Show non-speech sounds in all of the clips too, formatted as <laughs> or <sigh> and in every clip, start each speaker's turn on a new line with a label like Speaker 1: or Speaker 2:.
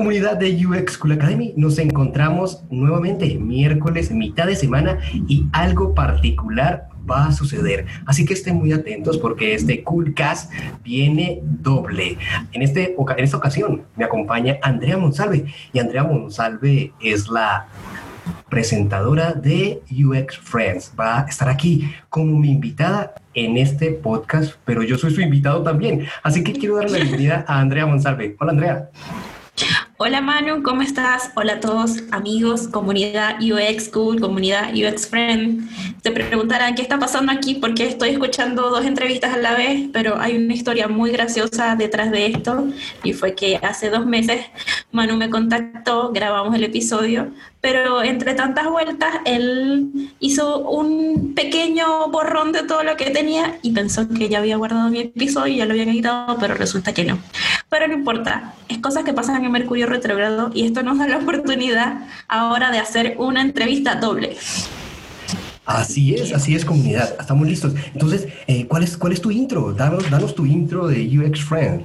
Speaker 1: Comunidad de UX Cool Academy, nos encontramos nuevamente miércoles, mitad de semana y algo particular va a suceder. Así que estén muy atentos porque este Coolcast viene doble. En, este, en esta ocasión me acompaña Andrea Monsalve y Andrea Monsalve es la presentadora de UX Friends. Va a estar aquí como mi invitada en este podcast, pero yo soy su invitado también. Así que quiero darle la bienvenida a Andrea Monsalve. Hola Andrea.
Speaker 2: Hola Manu, ¿cómo estás? Hola a todos amigos, comunidad UX Cool, comunidad UX Friend. Te preguntarán qué está pasando aquí porque estoy escuchando dos entrevistas a la vez, pero hay una historia muy graciosa detrás de esto y fue que hace dos meses Manu me contactó, grabamos el episodio, pero entre tantas vueltas él hizo un pequeño borrón de todo lo que tenía y pensó que ya había guardado mi episodio y ya lo había editado, pero resulta que no. Pero no importa, es cosas que pasan en Mercurio retrogrado y esto nos da la oportunidad ahora de hacer una entrevista doble.
Speaker 1: Así es, así es comunidad, estamos listos. Entonces, eh, ¿cuál, es, ¿cuál es tu intro? Danos, danos tu intro de UX Friend.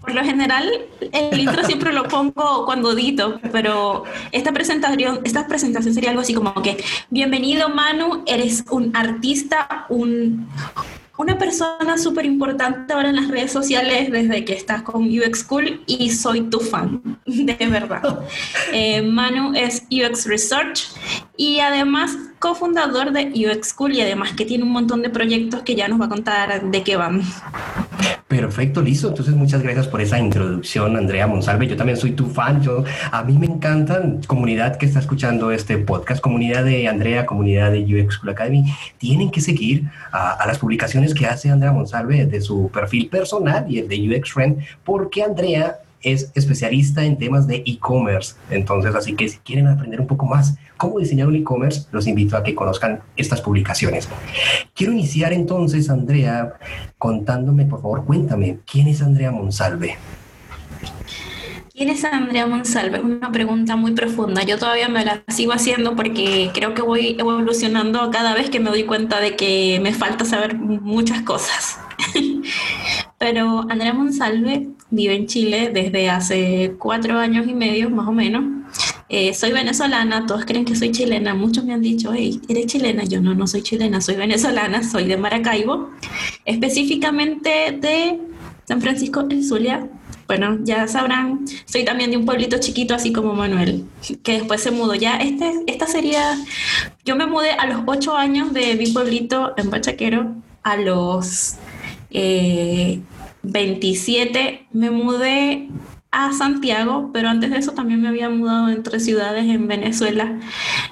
Speaker 2: Por lo general, el intro <laughs> siempre lo pongo cuando edito, pero esta presentación, esta presentación sería algo así como que, bienvenido Manu, eres un artista, un, una persona súper importante ahora en las redes sociales desde que estás con UX School y soy tu fan, <laughs> de verdad. <laughs> Eh, Manu es UX Research y además cofundador de UX School y además que tiene un montón de proyectos que ya nos va a contar de qué van.
Speaker 1: Perfecto, listo. Entonces, muchas gracias por esa introducción, Andrea Monsalve. Yo también soy tu fan. Yo, a mí me encantan, comunidad que está escuchando este podcast, comunidad de Andrea, comunidad de UX School Academy. Tienen que seguir a, las publicaciones que hace Andrea Monsalve de su perfil personal y el de UX Friend, porque Andrea es especialista en temas de e-commerce. Entonces, así que si quieren aprender un poco más cómo diseñar un e-commerce, los invito a que conozcan estas publicaciones. Quiero iniciar entonces, Andrea, contándome, por favor, cuéntame, ¿quién es Andrea Monsalve?
Speaker 2: ¿Quién es Andrea Monsalve? Una pregunta muy profunda. Yo todavía me la sigo haciendo porque creo que voy evolucionando cada vez que me doy cuenta de que me falta saber muchas cosas. <laughs> Pero Andrea Monsalve vive en Chile desde hace cuatro años y medio, más o menos. Eh, soy venezolana, todos creen que soy chilena, muchos me han dicho, hey, ¿eres chilena? Yo no, no soy chilena, soy venezolana, soy de Maracaibo, específicamente de San Francisco el Zulia, bueno, ya sabrán, soy también de un pueblito chiquito, así como Manuel, que después se mudó. Ya este, esta sería, yo me mudé a los ocho años de mi pueblito en Bachaquero, a los 27 eh, me mudé a Santiago, pero antes de eso también me había mudado entre ciudades en Venezuela.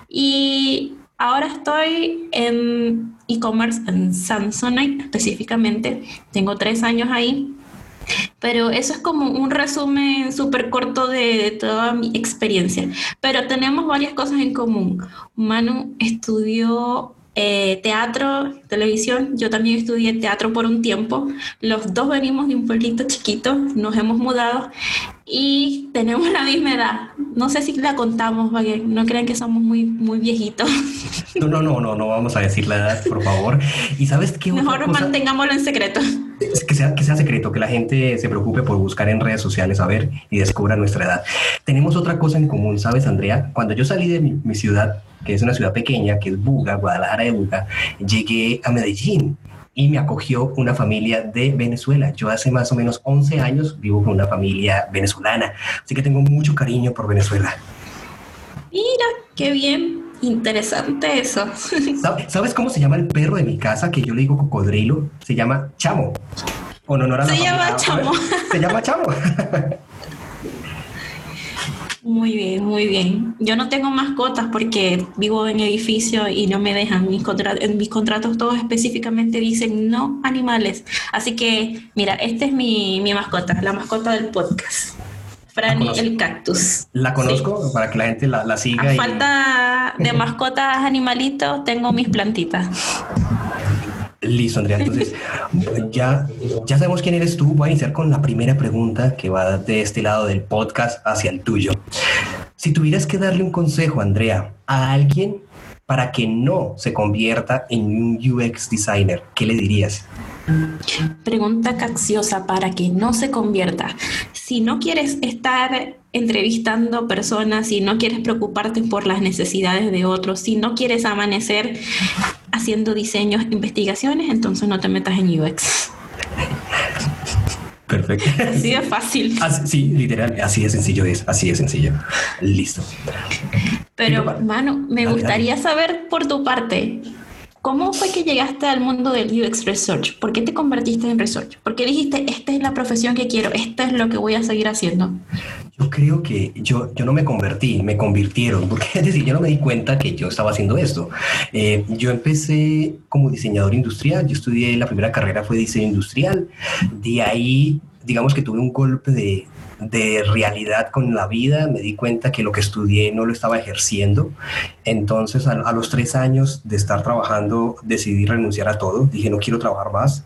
Speaker 2: Y ahora estoy en e-commerce en Samsonite específicamente. Tengo tres años ahí. Pero eso es como un resumen súper corto de, toda mi experiencia. Pero tenemos varias cosas en común. Manu estudió eh, teatro, televisión. Yo también estudié teatro por un tiempo. Los dos venimos de un pueblito chiquito, nos hemos mudado y tenemos la misma edad. No sé si la contamos, para que no crean que somos muy, muy viejitos.
Speaker 1: No, no, no, no, no vamos a decir la edad, por favor. Y sabes qué.
Speaker 2: Mejor mantengámoslo en secreto.
Speaker 1: Que sea, que sea secreto, que la gente se preocupe por buscar en redes sociales a ver y descubra nuestra edad. Tenemos otra cosa en común, ¿sabes, Andrea? Cuando yo salí de mi ciudad, que es una ciudad pequeña, que es Buga, Guadalajara de Buga, llegué a Medellín y me acogió una familia de Venezuela. Yo hace más o menos 11 años vivo con una familia venezolana, así que tengo mucho cariño por Venezuela.
Speaker 2: Mira, qué bien, interesante eso. <laughs>
Speaker 1: ¿Sabes cómo se llama el perro de mi casa que yo le digo cocodrilo? Se llama Chamo.
Speaker 2: se llama Chamo. <laughs>
Speaker 1: Se llama Chamo.
Speaker 2: Muy bien, muy bien. Yo no tengo mascotas porque vivo en edificio y no me dejan. Mis en mis contratos todos específicamente dicen no animales. Así que, mira, esta es mi, mi mascota, la mascota del podcast. Franny el cactus.
Speaker 1: La conozco para que la gente la, siga.
Speaker 2: A falta de mascotas animalitos, tengo mis plantitas.
Speaker 1: Listo, Andrea. Entonces, ya, ya sabemos quién eres tú. Voy a iniciar con la primera pregunta que va de este lado del podcast hacia el tuyo. Si tuvieras que darle un consejo, Andrea, a alguien para que no se convierta en un UX designer, ¿qué le dirías?
Speaker 2: Pregunta cacciosa para que no se convierta. Si no quieres estar entrevistando personas, si no quieres preocuparte por las necesidades de otros, si no quieres amanecer haciendo diseños, investigaciones, entonces no te metas en UX.
Speaker 1: Perfecto.
Speaker 2: Así de fácil.
Speaker 1: sí, literal, así de sencillo es, así de sencillo. Listo.
Speaker 2: Pero, mano, me gustaría saber por tu parte, ¿Cómo fue que llegaste al mundo del UX Research? ¿Por qué te convertiste en Research? ¿Por qué dijiste, esta es la profesión que quiero, esta es lo que voy a seguir haciendo?
Speaker 1: Yo creo que yo, yo no me convertí, me convirtieron, <laughs> porque es decir, yo no me di cuenta que yo estaba haciendo esto. Eh, yo empecé como diseñador industrial, yo estudié, la primera carrera fue diseño industrial, de ahí digamos que tuve un golpe de, de realidad con la vida, me di cuenta que lo que estudié no lo estaba ejerciendo. Entonces, a, los tres años de estar trabajando, decidí renunciar a todo. Dije, no quiero trabajar más,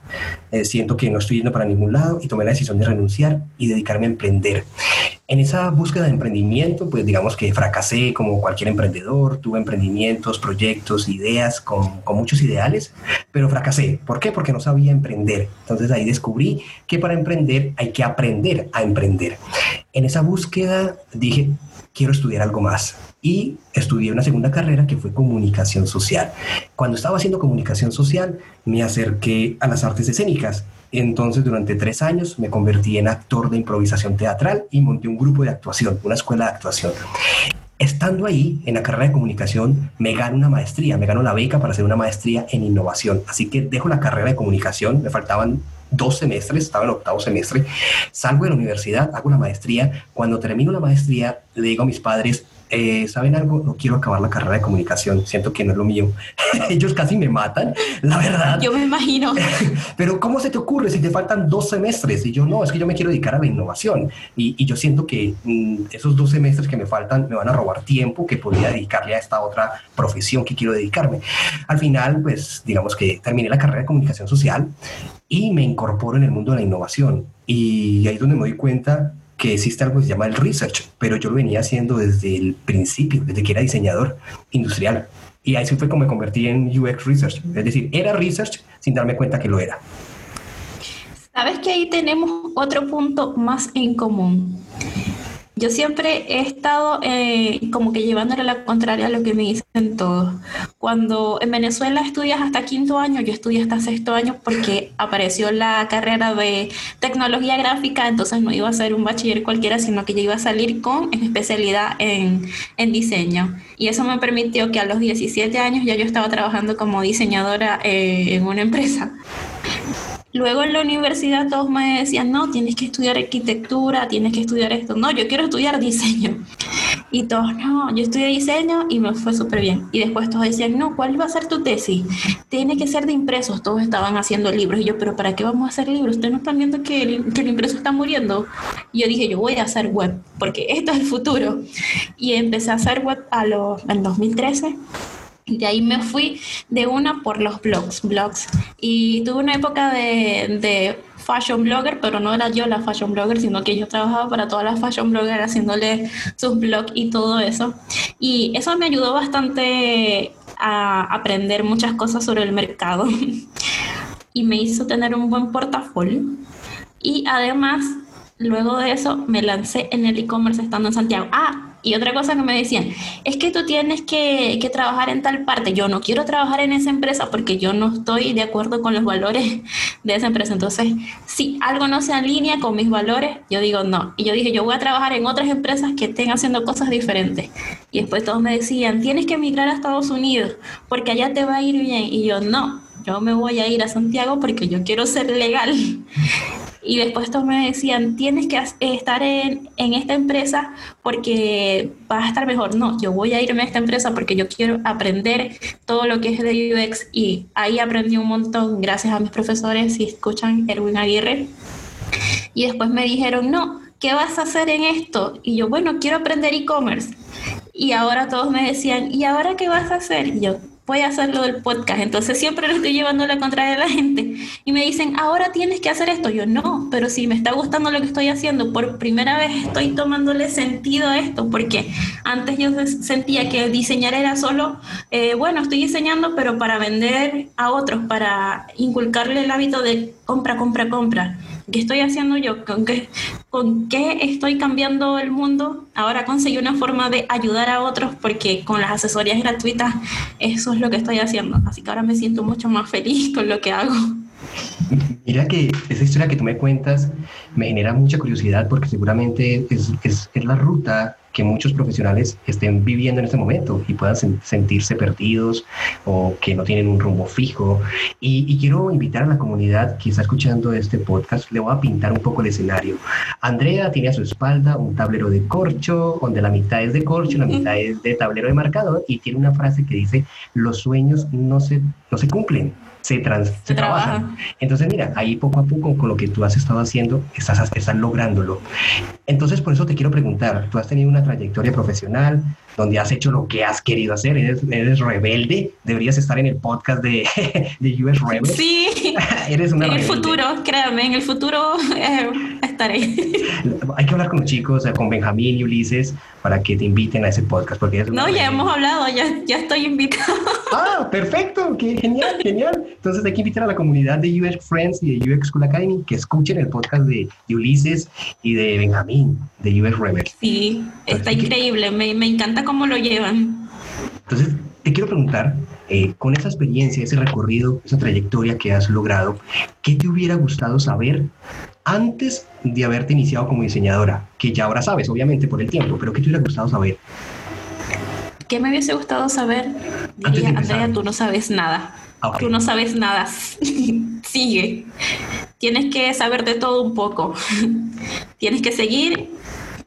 Speaker 1: eh, siento que no estoy yendo para ningún lado y tomé la decisión de renunciar y dedicarme a emprender. En esa búsqueda de emprendimiento, pues digamos que fracasé como cualquier emprendedor, tuve emprendimientos, proyectos, ideas con, muchos ideales, pero fracasé. ¿Por qué? Porque no sabía emprender. Entonces ahí descubrí que para emprender hay que aprender a emprender. En esa búsqueda dije, quiero estudiar algo más. Y estudié una segunda carrera que fue comunicación social. Cuando estaba haciendo comunicación social, me acerqué a las artes escénicas entonces, durante tres años me convertí en actor de improvisación teatral y monté un grupo de actuación, una escuela de actuación. Estando ahí, en la carrera de comunicación, me gano una maestría, me gano la beca para hacer una maestría en innovación. Así que dejo la carrera de comunicación, me faltaban dos semestres, estaba en octavo semestre, salgo de la universidad, hago la maestría. Cuando termino la maestría, le digo a mis padres, eh, ¿saben algo? No quiero acabar la carrera de comunicación, siento que no es lo mío. <laughs> Ellos casi me matan, la verdad.
Speaker 2: Yo me imagino. <laughs>
Speaker 1: Pero ¿cómo se te ocurre si te faltan dos semestres? Y yo no, es que yo me quiero dedicar a la innovación. Y, yo siento que mm, esos dos semestres que me faltan me van a robar tiempo que podría dedicarle a esta otra profesión que quiero dedicarme. Al final, pues digamos que terminé la carrera de comunicación social y me incorporo en el mundo de la innovación. Y ahí es donde me doy cuenta que existe algo que se llama el research, pero yo lo venía haciendo desde el principio, desde que era diseñador industrial. Y ahí sí fue como me convertí en UX Research. Es decir, era research sin darme cuenta que lo era.
Speaker 2: Sabes que ahí tenemos otro punto más en común. Yo siempre he estado eh, como que llevándole la contraria a lo que me dicen todos. Cuando en Venezuela estudias hasta quinto año, yo estudié hasta sexto año porque apareció la carrera de tecnología gráfica, entonces no iba a ser un bachiller cualquiera, sino que yo iba a salir con especialidad en, en diseño. Y eso me permitió que a los 17 años ya yo estaba trabajando como diseñadora eh, en una empresa. Luego en la universidad todos me decían, no, tienes que estudiar arquitectura, tienes que estudiar esto. No, yo quiero estudiar diseño. Y todos, no, yo estudié diseño y me fue súper bien. Y después todos decían, no, ¿cuál va a ser tu tesis? Tiene que ser de impresos. Todos estaban haciendo libros. Y yo, pero ¿para qué vamos a hacer libros? ¿Ustedes no están viendo que el, que el impreso está muriendo? Y yo dije, yo voy a hacer web, porque <laughs> esto es el futuro. Y empecé a hacer web a lo, en 2013 de ahí me fui de una por los blogs, blogs. Y tuve una época de, de, fashion blogger, pero no era yo la fashion blogger, sino que yo trabajaba para todas las fashion bloggers haciéndole sus blogs y todo eso. Y eso me ayudó bastante a aprender muchas cosas sobre el mercado. <laughs> y me hizo tener un buen portafolio. Y además, luego de eso, me lancé en el e-commerce estando en Santiago. Ah, y otra cosa que me decían, es que tú tienes que, que, trabajar en tal parte. Yo no quiero trabajar en esa empresa porque yo no estoy de acuerdo con los valores de esa empresa. Entonces, si algo no se alinea con mis valores, yo digo no. Y yo dije, yo voy a trabajar en otras empresas que estén haciendo cosas diferentes. Y después todos me decían, tienes que emigrar a Estados Unidos porque allá te va a ir bien. Y yo no, yo me voy a ir a Santiago porque yo quiero ser legal. y después todos me decían, tienes que estar en, en, esta empresa porque vas a estar mejor. No, yo voy a irme a esta empresa porque yo quiero aprender todo lo que es de UX y ahí aprendí un montón gracias a mis profesores, si escuchan Erwin Aguirre. Y después me dijeron, no, ¿qué vas a hacer en esto? Y yo, bueno, quiero aprender e-commerce. Y ahora todos me decían, ¿y ahora qué vas a hacer? Y yo, voy a hacer lo del podcast. Entonces siempre lo estoy llevando la contra de la gente. Y me dicen, ahora tienes que hacer esto. Yo no, pero si me está gustando lo que estoy haciendo, por primera vez estoy tomándole sentido a esto, porque antes yo sentía que diseñar era solo, eh, bueno, estoy diseñando, pero para vender a otros, para inculcarle el hábito de compra, compra, compra. ¿Qué estoy haciendo yo? ¿Con qué, ¿Con qué estoy cambiando el mundo? Ahora conseguí una forma de ayudar a otros porque con las asesorías gratuitas eso es lo que estoy haciendo. Así que ahora me siento mucho más feliz con lo que hago.
Speaker 1: Mira que esa historia que tú me cuentas me genera mucha curiosidad porque seguramente es, es, es la ruta que muchos profesionales estén viviendo en este momento y puedan sentirse perdidos o que no tienen un rumbo fijo. Y, quiero invitar a la comunidad que está escuchando este podcast, le voy a pintar un poco el escenario. Andrea tiene a su espalda un tablero de corcho, donde la mitad es de corcho, la mitad es de tablero de marcador y tiene una frase que dice, los sueños no se, no se cumplen, se, trans, se, trabajan. Entonces, mira, ahí poco a poco con lo que tú has estado haciendo, estás, estás lográndolo. Entonces, por eso te quiero preguntar, tú has tenido una trayectoria profesional donde has hecho lo que has querido hacer, eres, eres rebelde, deberías estar en el podcast de, <laughs> de US Rebel.
Speaker 2: Sí, <laughs> eres una en el futuro, créame, en el futuro eh, estaré.
Speaker 1: Hay que hablar con los chicos, con Benjamín y Ulises, para que te inviten a ese podcast. Porque
Speaker 2: no, ya hemos hablado, ya, ya estoy invitado.
Speaker 1: Ah, perfecto, qué genial, genial. Entonces hay que invitar a la comunidad de UX Friends y de UX School Academy que escuchen el podcast de, Ulises y de Benjamín, de UX Rebel.
Speaker 2: Sí, está increíble, me, me encanta cómo lo llevan.
Speaker 1: Entonces, te quiero preguntar, eh, con esa experiencia, ese recorrido, esa trayectoria que has logrado, ¿qué te hubiera gustado saber antes de haberte iniciado como diseñadora? Que ya ahora sabes, obviamente, por el tiempo, pero ¿qué te hubiera gustado saber?
Speaker 2: ¿Qué me hubiese gustado saber? Diría, Andrea, tú no sabes nada. Tú no sabes nada. <laughs> Sigue. Tienes que saber de todo un poco. <laughs> Tienes que seguir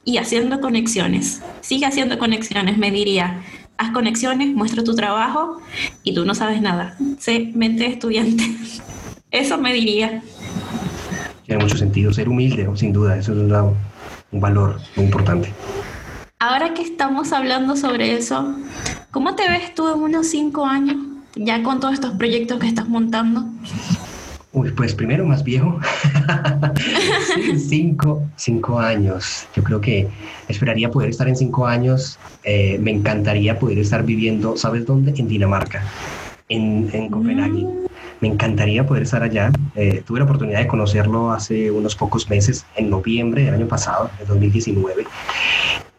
Speaker 2: y haciendo conexiones. Sigue haciendo conexiones, me diría. Haz conexiones, muestra tu trabajo y tú no sabes nada. Sé mente estudiante. <laughs> Eso me diría.
Speaker 1: Tiene mucho sentido ser humilde, sin duda. Eso es un valor muy importante.
Speaker 2: Ahora que estamos hablando sobre eso, ¿cómo te ves tú en unos cinco años, ya con todos estos proyectos que estás montando?
Speaker 1: Uy, pues primero más viejo. <laughs> cinco, cinco años. Yo creo que esperaría poder estar en cinco años. Eh, me encantaría poder estar viviendo, ¿sabes dónde? En Dinamarca, en, en Copenhague. Mm. Me encantaría poder estar allá. Eh, tuve la oportunidad de conocerlo hace unos pocos meses, en noviembre del año pasado, de 2019.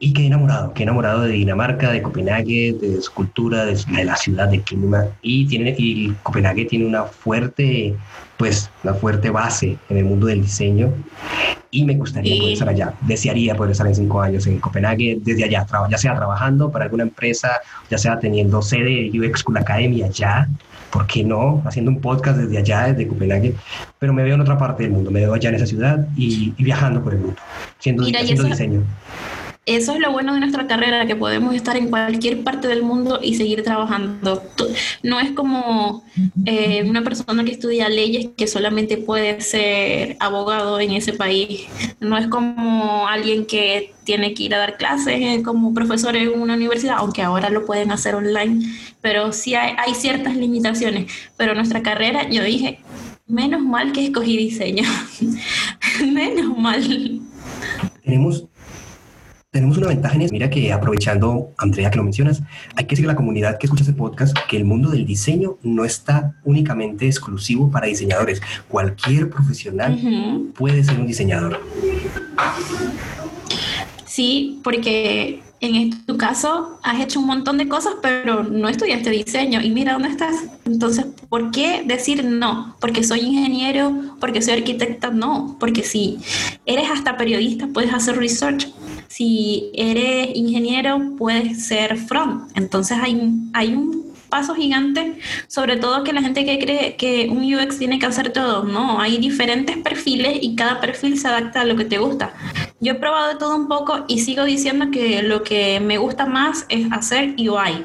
Speaker 1: Y qué enamorado, qué enamorado de Dinamarca, de Copenhague, de su cultura, de, la ciudad, de clima. Y, tiene, y Copenhague tiene una fuerte pues una fuerte base en el mundo del diseño. Y me gustaría poder estar allá. Desearía poder estar en cinco años en Copenhague, desde allá, ya sea trabajando para alguna empresa, ya sea teniendo sede de UX School Academy allá, ¿por qué no? Haciendo un podcast desde allá, desde Copenhague, pero me veo en otra parte del mundo, me veo allá en esa ciudad y, viajando por el mundo, siendo, haciendo diseño
Speaker 2: eso es lo bueno de nuestra carrera, que podemos estar en cualquier parte del mundo y seguir trabajando. No es como eh, una persona que estudia leyes que solamente puede ser abogado en ese país. No es como alguien que tiene que ir a dar clases eh, como profesor en una universidad, aunque ahora lo pueden hacer online, pero sí hay, hay ciertas limitaciones. Pero nuestra carrera, yo dije, menos mal que escogí diseño. <laughs> menos mal.
Speaker 1: Tenemos tenemos una ventaja en eso. Mira que aprovechando, Andrea, que lo mencionas, hay que decir a la comunidad que escucha este podcast que el mundo del diseño no está únicamente exclusivo para diseñadores. Cualquier profesional puede ser un diseñador.
Speaker 2: Sí, porque en tu caso has hecho un montón de cosas, pero no estudiaste diseño y mira dónde estás. Entonces, ¿por qué decir no? Porque soy ingeniero, porque soy arquitecta, no, porque si eres hasta periodista, puedes hacer research si eres ingeniero, puedes ser front. Entonces hay, hay un paso gigante, sobre todo que la gente que cree que un UX tiene que hacer todo. No, hay diferentes perfiles y cada perfil se adapta a lo que te gusta. Yo he probado todo un poco y sigo diciendo que lo que me gusta más es hacer UI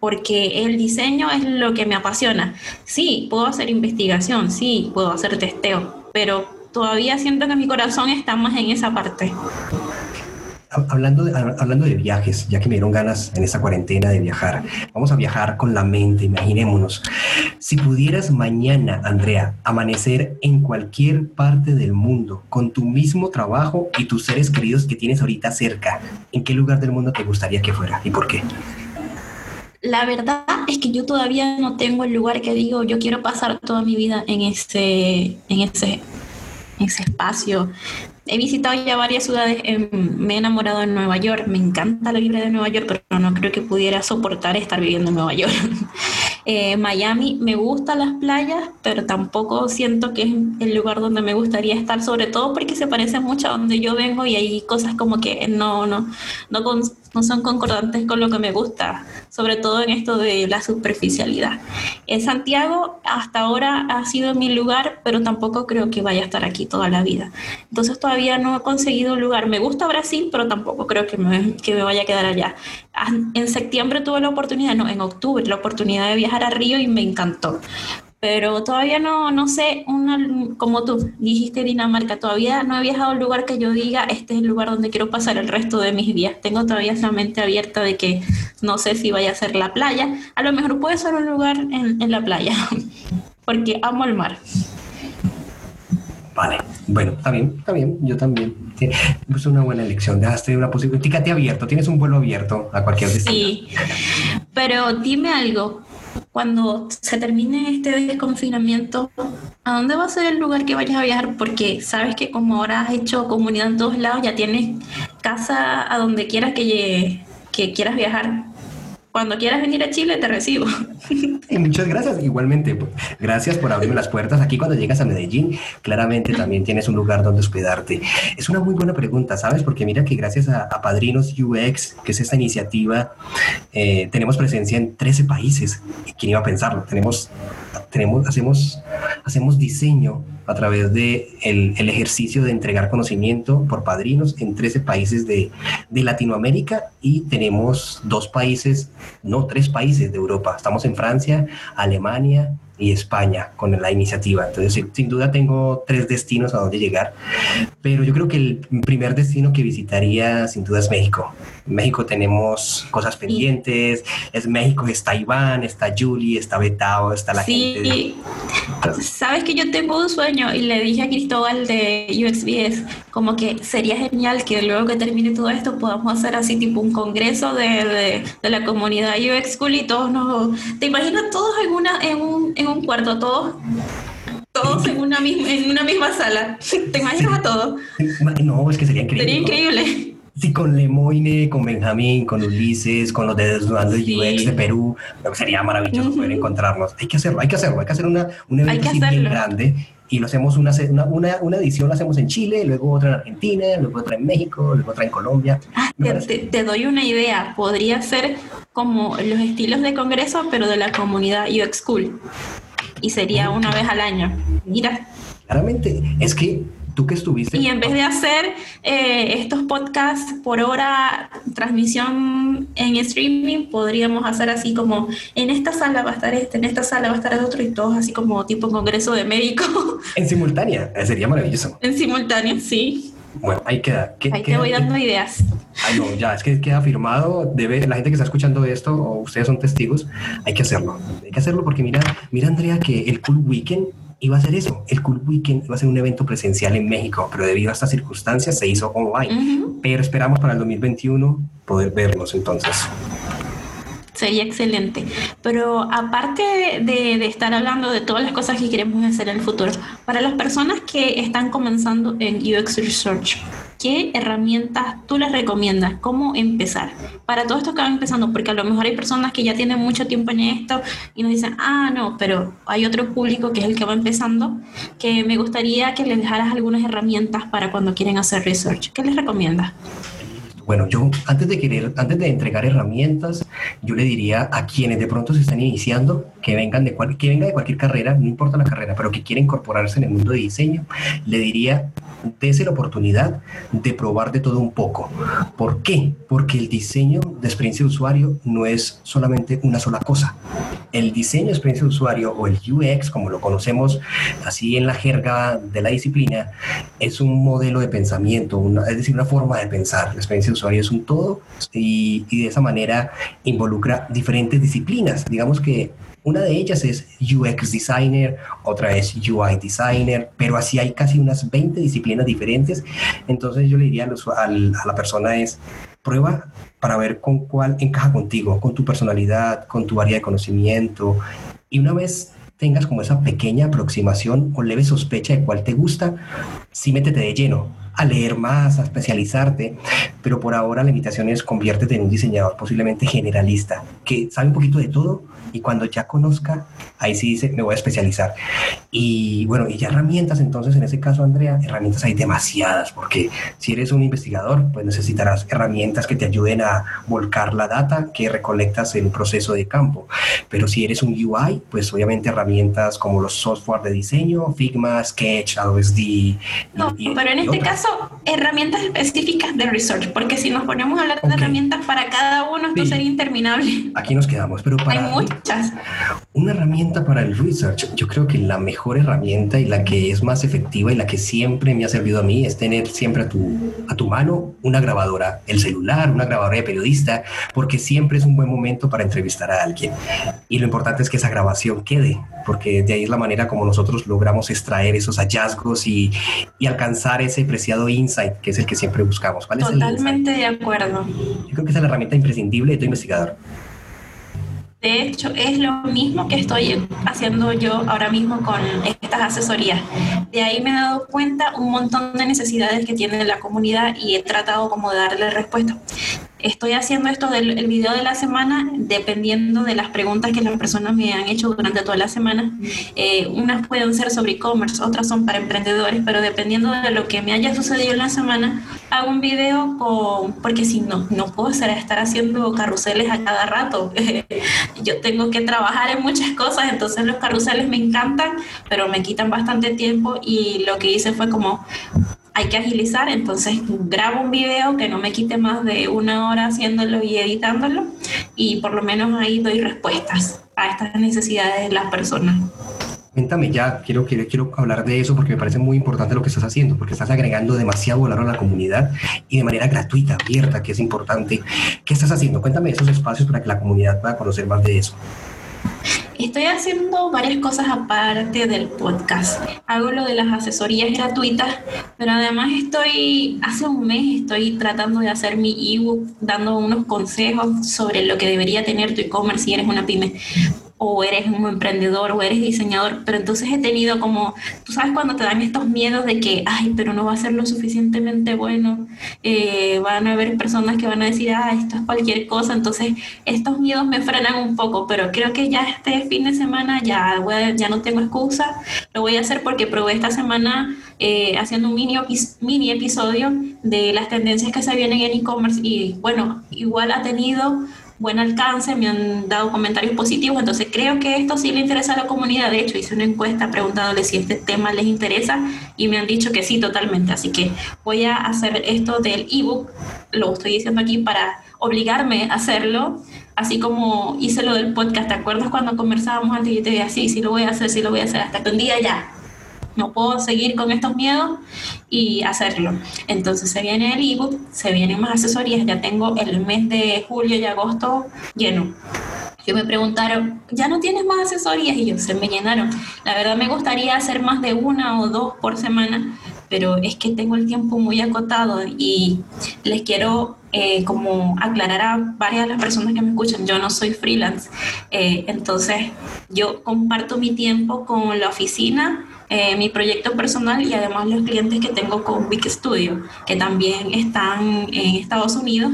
Speaker 2: porque el diseño es lo que me apasiona. Sí, puedo hacer investigación, sí, puedo hacer testeo, pero todavía siento que mi corazón está más en esa parte.
Speaker 1: Hablando de, hablando de viajes, ya que me dieron ganas en esta cuarentena de viajar, vamos a viajar con la mente, imaginémonos. Si pudieras mañana, Andrea, amanecer en cualquier parte del mundo con tu mismo trabajo y tus seres queridos que tienes ahorita cerca, ¿en qué lugar del mundo te gustaría que fuera y por qué?
Speaker 2: La verdad es que yo todavía no tengo el lugar que digo, yo quiero pasar toda mi vida en ese, en ese, ese espacio he visitado ya varias ciudades, em, me he enamorado en Nueva York, me encanta la vibra de Nueva York, pero no creo que pudiera soportar estar viviendo en Nueva York. <laughs> Eh, Miami me gustan las playas, pero tampoco siento que es el lugar donde me gustaría estar, sobre todo porque se parece mucho a donde yo vengo y hay cosas como que no, no, no, son concordantes con lo que me gusta, sobre todo en esto de la superficialidad. En Santiago hasta ahora ha sido mi lugar, pero tampoco creo que vaya a estar aquí toda la vida. Entonces todavía no he conseguido un lugar. Me gusta Brasil, pero tampoco creo que me, que me vaya a quedar allá. En septiembre tuve la oportunidad, no, en octubre, la oportunidad de viajar a Río y me encantó pero todavía no, no sé, como tú dijiste Dinamarca, todavía no he viajado a un lugar que yo diga, este es el lugar donde quiero pasar el resto de mis días. Tengo todavía esa mente abierta de que no sé si vaya a ser la playa. A lo mejor puede ser un lugar en la playa, <laughs> porque amo el mar.
Speaker 1: Vale, bueno, está bien, está bien, yo también. Es una buena elección, dejaste una posibilidad. Fíjate abierto, tienes un vuelo abierto a cualquier destino.
Speaker 2: Sí, pero dime algo, cuando se termine este desconfinamiento, ¿a dónde va a ser el lugar que vayas a viajar? Porque sabes que como ahora has hecho comunidad en todos lados, ya tienes casa a donde quieras que, que quieras viajar. Cuando quieras venir a Chile, te recibo. <laughs>
Speaker 1: Y muchas gracias, igualmente. Pues, gracias por abrirme las puertas. Aquí cuando llegas a Medellín, claramente también tienes un lugar donde hospedarte. Es una muy buena pregunta, ¿sabes? Porque mira que gracias a, Padrinos UX, que es esta iniciativa, eh, tenemos presencia en 13 países. ¿Quién iba a pensarlo? Tenemos, tenemos, hacemos, hacemos diseño a través de el, ejercicio de entregar conocimiento por padrinos en 13 países de, de, Latinoamérica y tenemos dos países, no tres países de Europa. Estamos en Francia, Alemania, y España con la iniciativa. Entonces, sin duda tengo tres destinos a donde llegar, pero yo creo que el primer destino que visitaría sin duda es México. En México tenemos cosas pendientes, es México, está Iván, está Julie, está Betao, está la
Speaker 2: sí.
Speaker 1: gente.
Speaker 2: Sabes que yo tengo un sueño y le dije a Cristóbal de UXBS como que sería genial que luego que termine todo esto podamos hacer así tipo un congreso de, de, la comunidad UX School y todos nos... ¿Te imaginas todos en, una, en, un, en un cuarto, todos? Todos en una misma, en una misma sala. ¿Te imaginas a todos?
Speaker 1: No, es que sería increíble.
Speaker 2: Sería increíble.
Speaker 1: Sí, con Lemoine, con Benjamín, con Ulises, con los de Desnudando UX de Perú, sería maravilloso poder encontrarnos. Hay que hacerlo, hay que hacerlo, hay que hacer una, un evento bien grande y lo hacemos una, una, una, edición, la hacemos en Chile, luego otra en Argentina, luego otra en México, luego otra en Colombia.
Speaker 2: Ah, te, te, doy una idea, podría ser como los estilos de congreso, pero de la comunidad UX School. Y sería una vez al año. Mira.
Speaker 1: Claramente, es que tú que estuviste.
Speaker 2: Y en vez de hacer eh, estos podcasts por hora, transmisión en streaming, podríamos hacer así como en esta sala va a estar este, en esta sala va a estar el otro y todos así como tipo congreso de médicos. <laughs>
Speaker 1: En simultánea, eh, sería maravilloso.
Speaker 2: En simultánea, sí.
Speaker 1: Bueno, ahí queda.
Speaker 2: ahí te voy dando ideas.
Speaker 1: Ay, no, ya, es que queda firmado. Debe, la gente que está escuchando esto, o ustedes son testigos, hay que hacerlo. Hay que hacerlo porque mira, mira Andrea, que el Cool Weekend iba a ser eso, el Cool Weekend iba a ser un evento presencial en México, pero debido a estas circunstancias se hizo online. Pero esperamos para el 2021 poder vernos entonces.
Speaker 2: Sería excelente. Pero aparte de, de, estar hablando de todas las cosas que queremos hacer en el futuro, para las personas que están comenzando en UX Research, ¿qué herramientas tú les recomiendas? ¿Cómo empezar? Para todo esto que van empezando, porque a lo mejor hay personas que ya tienen mucho tiempo en esto y nos dicen, ah, no, pero hay otro público que es el que va empezando, que me gustaría que les dejaras algunas herramientas para cuando quieren hacer research. ¿Qué les recomiendas?
Speaker 1: Bueno, yo antes de querer, antes de entregar herramientas, yo le diría a quienes de pronto se están iniciando, que vengan de cual, que venga de cualquier carrera, no importa la carrera, pero que quieren incorporarse en el mundo de diseño, le diría, dése la oportunidad de probar de todo un poco. ¿Por qué? Porque el diseño de experiencia de usuario no es solamente una sola cosa. El diseño de experiencia de usuario o el UX, como lo conocemos así en la jerga de la disciplina, es un modelo de pensamiento, una, es decir, una forma de pensar. La experiencia de usuario es un todo y, y de esa manera involucra diferentes disciplinas. Digamos que una de ellas es UX Designer, otra es UI Designer, pero así hay casi unas 20 disciplinas diferentes. Entonces yo le diría a, la persona es, prueba para ver con cuál encaja contigo, con tu personalidad, con tu área de conocimiento. Y una vez tengas como esa pequeña aproximación o leve sospecha de cuál te gusta, sí métete de lleno a leer más, a especializarte, pero por ahora la invitación es conviértete en un diseñador posiblemente generalista, que sabe un poquito de todo y cuando ya conozca, ahí sí dice, me voy a especializar. Y bueno, y ya herramientas, entonces en ese caso, Andrea, herramientas hay demasiadas, porque si eres un investigador, pues necesitarás herramientas que te ayuden a volcar la data que recolectas en un proceso de campo. Pero si eres un UI, pues obviamente herramientas como los software de diseño, Figma, Sketch, Adobe SD.
Speaker 2: No, pero en este caso, herramientas específicas de research, porque si nos ponemos a hablar de herramientas para cada uno, esto sería interminable.
Speaker 1: Aquí nos quedamos, pero para...
Speaker 2: Hay muchas.
Speaker 1: Una herramienta para el research, yo creo que la mejor herramienta y la que es más efectiva y la que siempre me ha servido a mí es tener siempre a tu, a tu mano una grabadora, el celular, una grabadora de periodista, porque siempre es un buen momento para entrevistar a alguien. Y lo importante es que esa grabación quede, porque de ahí es la manera como nosotros logramos extraer esos hallazgos y, y alcanzar ese preciado insight, que es el que siempre buscamos.
Speaker 2: ¿Cuál Totalmente de acuerdo.
Speaker 1: Yo creo que esa es la herramienta imprescindible de tu investigador.
Speaker 2: De hecho, es lo mismo que estoy haciendo yo ahora mismo con estas asesorías. De ahí me he dado cuenta un montón de necesidades que tiene la comunidad y he tratado como de darle respuesta estoy haciendo esto del video de la semana dependiendo de las preguntas que las personas me han hecho durante toda la semana. Eh, unas pueden ser sobre e-commerce, otras son para emprendedores, pero dependiendo de lo que me haya sucedido en la semana, hago un video con, porque si no, no puedo estar haciendo carruseles a cada rato. <laughs> Yo tengo que trabajar en muchas cosas, entonces los carruseles me encantan, pero me quitan bastante tiempo y lo que hice fue como hay que agilizar, entonces grabo un video que no me quite más de una hora haciéndolo y editándolo y por lo menos ahí doy respuestas a estas necesidades de las personas.
Speaker 1: Cuéntame ya, quiero, quiero, quiero hablar de eso porque me parece muy importante lo que estás haciendo, porque estás agregando demasiado valor a la comunidad y de manera gratuita, abierta, que es importante. ¿Qué estás haciendo? Cuéntame esos espacios para que la comunidad pueda conocer más de eso.
Speaker 2: Estoy haciendo varias cosas aparte del podcast. Hago lo de las asesorías gratuitas, pero además estoy, hace un mes estoy tratando de hacer mi ebook, dando unos consejos sobre lo que debería tener tu e-commerce si eres una pyme o eres un emprendedor o eres diseñador, pero entonces he tenido como, tú sabes cuando te dan estos miedos de que, ay, pero no va a ser lo suficientemente bueno, eh, van a haber personas que van a decir, ah, esto es cualquier cosa, entonces estos miedos me frenan un poco, pero creo que ya este fin de semana ya, ya no tengo excusa, lo voy a hacer porque probé esta semana eh, haciendo un mini episodio de las tendencias que se vienen en e-commerce y bueno, igual ha tenido buen alcance, me han dado comentarios positivos, entonces creo que esto sí le interesa a la comunidad. De hecho, hice una encuesta preguntándole si este tema les interesa y me han dicho que sí, totalmente. Así que voy a hacer esto del ebook, lo estoy diciendo aquí para obligarme a hacerlo, así como hice lo del podcast. ¿Te acuerdas cuando conversábamos antes yo te decía, sí, sí lo voy a hacer, sí lo voy a hacer, hasta que un día ya no puedo seguir con estos miedos y hacerlo. Entonces se viene el ebook, se vienen más asesorías, ya tengo el mes de julio y agosto lleno. Yo me preguntaron, ¿ya no tienes más asesorías? Y yo, se me llenaron. La verdad me gustaría hacer más de una o dos por semana, pero es que tengo el tiempo muy acotado y les quiero eh, como aclarar a varias de las personas que me escuchan, yo no soy freelance, eh, entonces yo comparto mi tiempo con la oficina eh, mi proyecto personal y además los clientes que tengo con Big Studio, que también están en Estados Unidos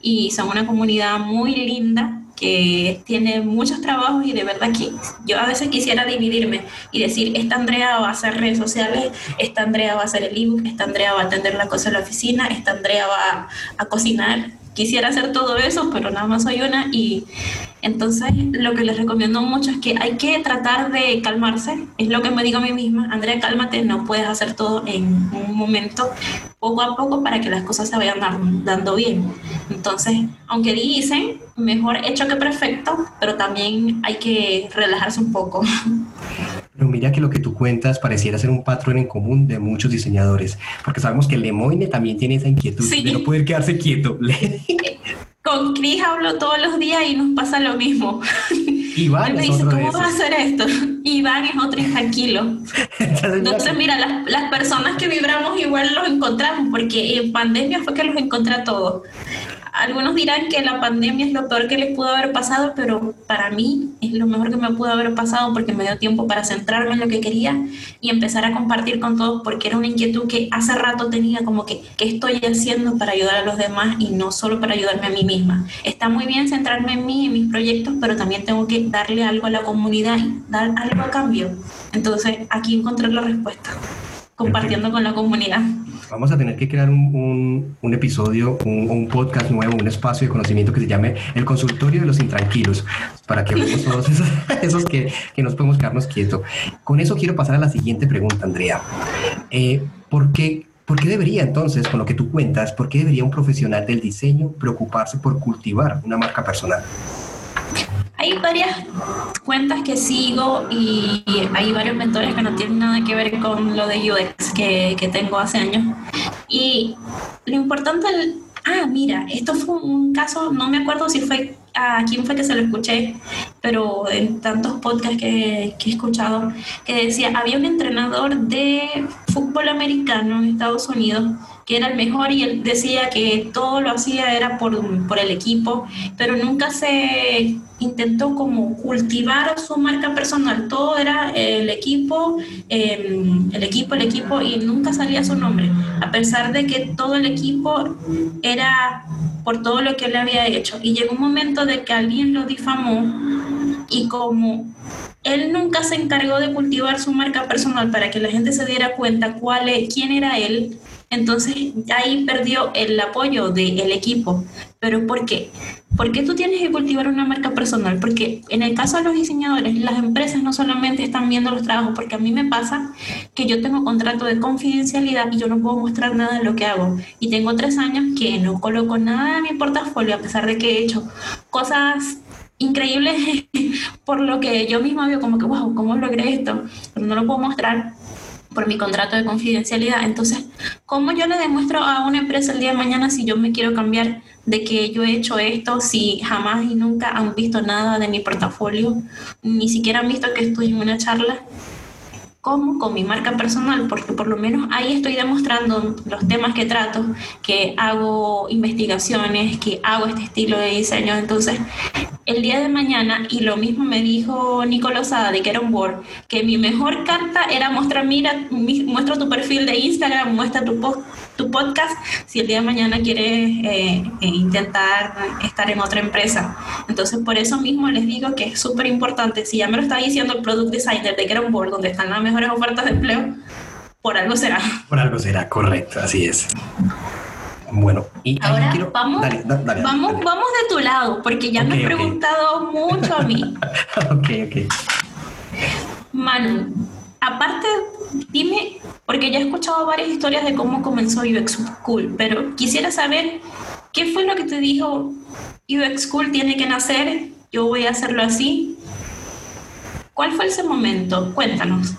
Speaker 2: y son una comunidad muy linda que tiene muchos trabajos y de verdad que yo a veces quisiera dividirme y decir, esta Andrea va a hacer redes sociales, esta Andrea va a hacer el ebook, esta Andrea va a atender la cosa en la oficina, esta Andrea va a cocinar. Quisiera hacer todo eso, pero nada más soy una y entonces, lo que les recomiendo mucho es que hay que tratar de calmarse. Es lo que me digo a mí misma. Andrea, cálmate, no puedes hacer todo en un momento, poco a poco, para que las cosas se vayan dando bien. Entonces, aunque dicen, mejor hecho que perfecto, pero también hay que relajarse un poco. <laughs>
Speaker 1: Pero mira que lo que tú cuentas pareciera ser un patrón en común de muchos diseñadores, porque sabemos que Lemoine también tiene esa inquietud de no poder quedarse quieto. <laughs>
Speaker 2: Con Chris hablo todos los días y nos pasa lo mismo. <laughs> Iván Él me dice, ¿cómo vas a hacer esto? <laughs> Iván es otro intranquilo. Entonces, mira, las, las, personas que vibramos igual los encontramos, porque en pandemia fue que los encontré a todos algunos dirán que la pandemia es lo peor que les pudo haber pasado, pero para mí es lo mejor que me pudo haber pasado porque me dio tiempo para centrarme en lo que quería y empezar a compartir con todos porque era una inquietud que hace rato tenía como que, ¿qué estoy haciendo para ayudar a los demás y no solo para ayudarme a mí misma? Está muy bien centrarme en mí, en mis proyectos, pero también tengo que darle algo a la comunidad y dar algo a cambio. Entonces, aquí encontré la respuesta compartiendo con la comunidad.
Speaker 1: Vamos a tener que crear un, un, episodio, un, un, podcast nuevo, un espacio de conocimiento que se llame El Consultorio de los Intranquilos, para que veamos todos <laughs> esos, esos que, que, nos podemos quedarnos quietos. Con eso quiero pasar a la siguiente pregunta, Andrea. Eh, ¿Por qué ¿Por qué debería entonces, con lo que tú cuentas, por qué debería un profesional del diseño preocuparse por cultivar una marca personal?
Speaker 2: Hay varias cuentas que sigo y hay varios mentores que no tienen nada que ver con lo de UX que, que tengo hace años. Y lo importante, ah, mira, esto fue un caso, no me acuerdo si fue a quién fue que se lo escuché, pero en tantos podcasts que, que, he escuchado, que decía, había un entrenador de fútbol americano en Estados Unidos que era el mejor y él decía que todo lo hacía era por, por el equipo, pero nunca se intentó como cultivar su marca personal, todo era el equipo, em, el equipo, el equipo y nunca salía su nombre, a pesar de que todo el equipo era por todo lo que él había hecho. Y llegó un momento de que alguien lo difamó y como él nunca se encargó de cultivar su marca personal para que la gente se diera cuenta cuál es, quién era él, entonces ahí perdió el apoyo del equipo. ¿Pero por qué? ¿Por qué tú tienes que cultivar una marca personal? Porque en el caso de los diseñadores, las empresas no solamente están viendo los trabajos, porque a mí me pasa que yo tengo contrato de confidencialidad y yo no puedo mostrar nada de lo que hago. Y tengo tres años que no coloco nada en mi portafolio, a pesar de que he hecho cosas increíbles <laughs> por lo que yo misma veo como que, wow, ¿cómo logré esto? Pero no lo puedo mostrar por mi contrato de confidencialidad. Entonces, ¿cómo yo le demuestro a una empresa el día de mañana si yo me quiero cambiar de que yo he hecho esto, si jamás y nunca han visto nada de mi portafolio, ni siquiera han visto que estoy en una charla? ¿Cómo? Con mi marca personal, porque por lo menos ahí estoy demostrando los temas que trato, que hago investigaciones, que hago este estilo de diseño. Entonces, el día de mañana, y lo mismo me dijo Nicolás Sada de era un board, que mi mejor carta era mostrar, mira, muestra tu perfil de Instagram, muestra tu, tu podcast, si el día de mañana quieres eh, eh, intentar estar en otra empresa. Entonces, por eso mismo les digo que es súper importante, si ya me lo está diciendo el product designer de era un board, donde están las mejores ofertas de empleo, por algo será.
Speaker 1: Por algo será, correcto, así es. Bueno, y
Speaker 2: ahora vamos, vamos, vamos de tu lado, porque ya me has preguntado mucho a mí. <laughs>
Speaker 1: ok, ok.
Speaker 2: Manu, aparte, dime, porque ya he escuchado varias historias de cómo comenzó UX School, pero quisiera saber qué fue lo que te dijo UX School tiene que nacer, yo voy a hacerlo así. ¿Cuál fue ese momento? Cuéntanos.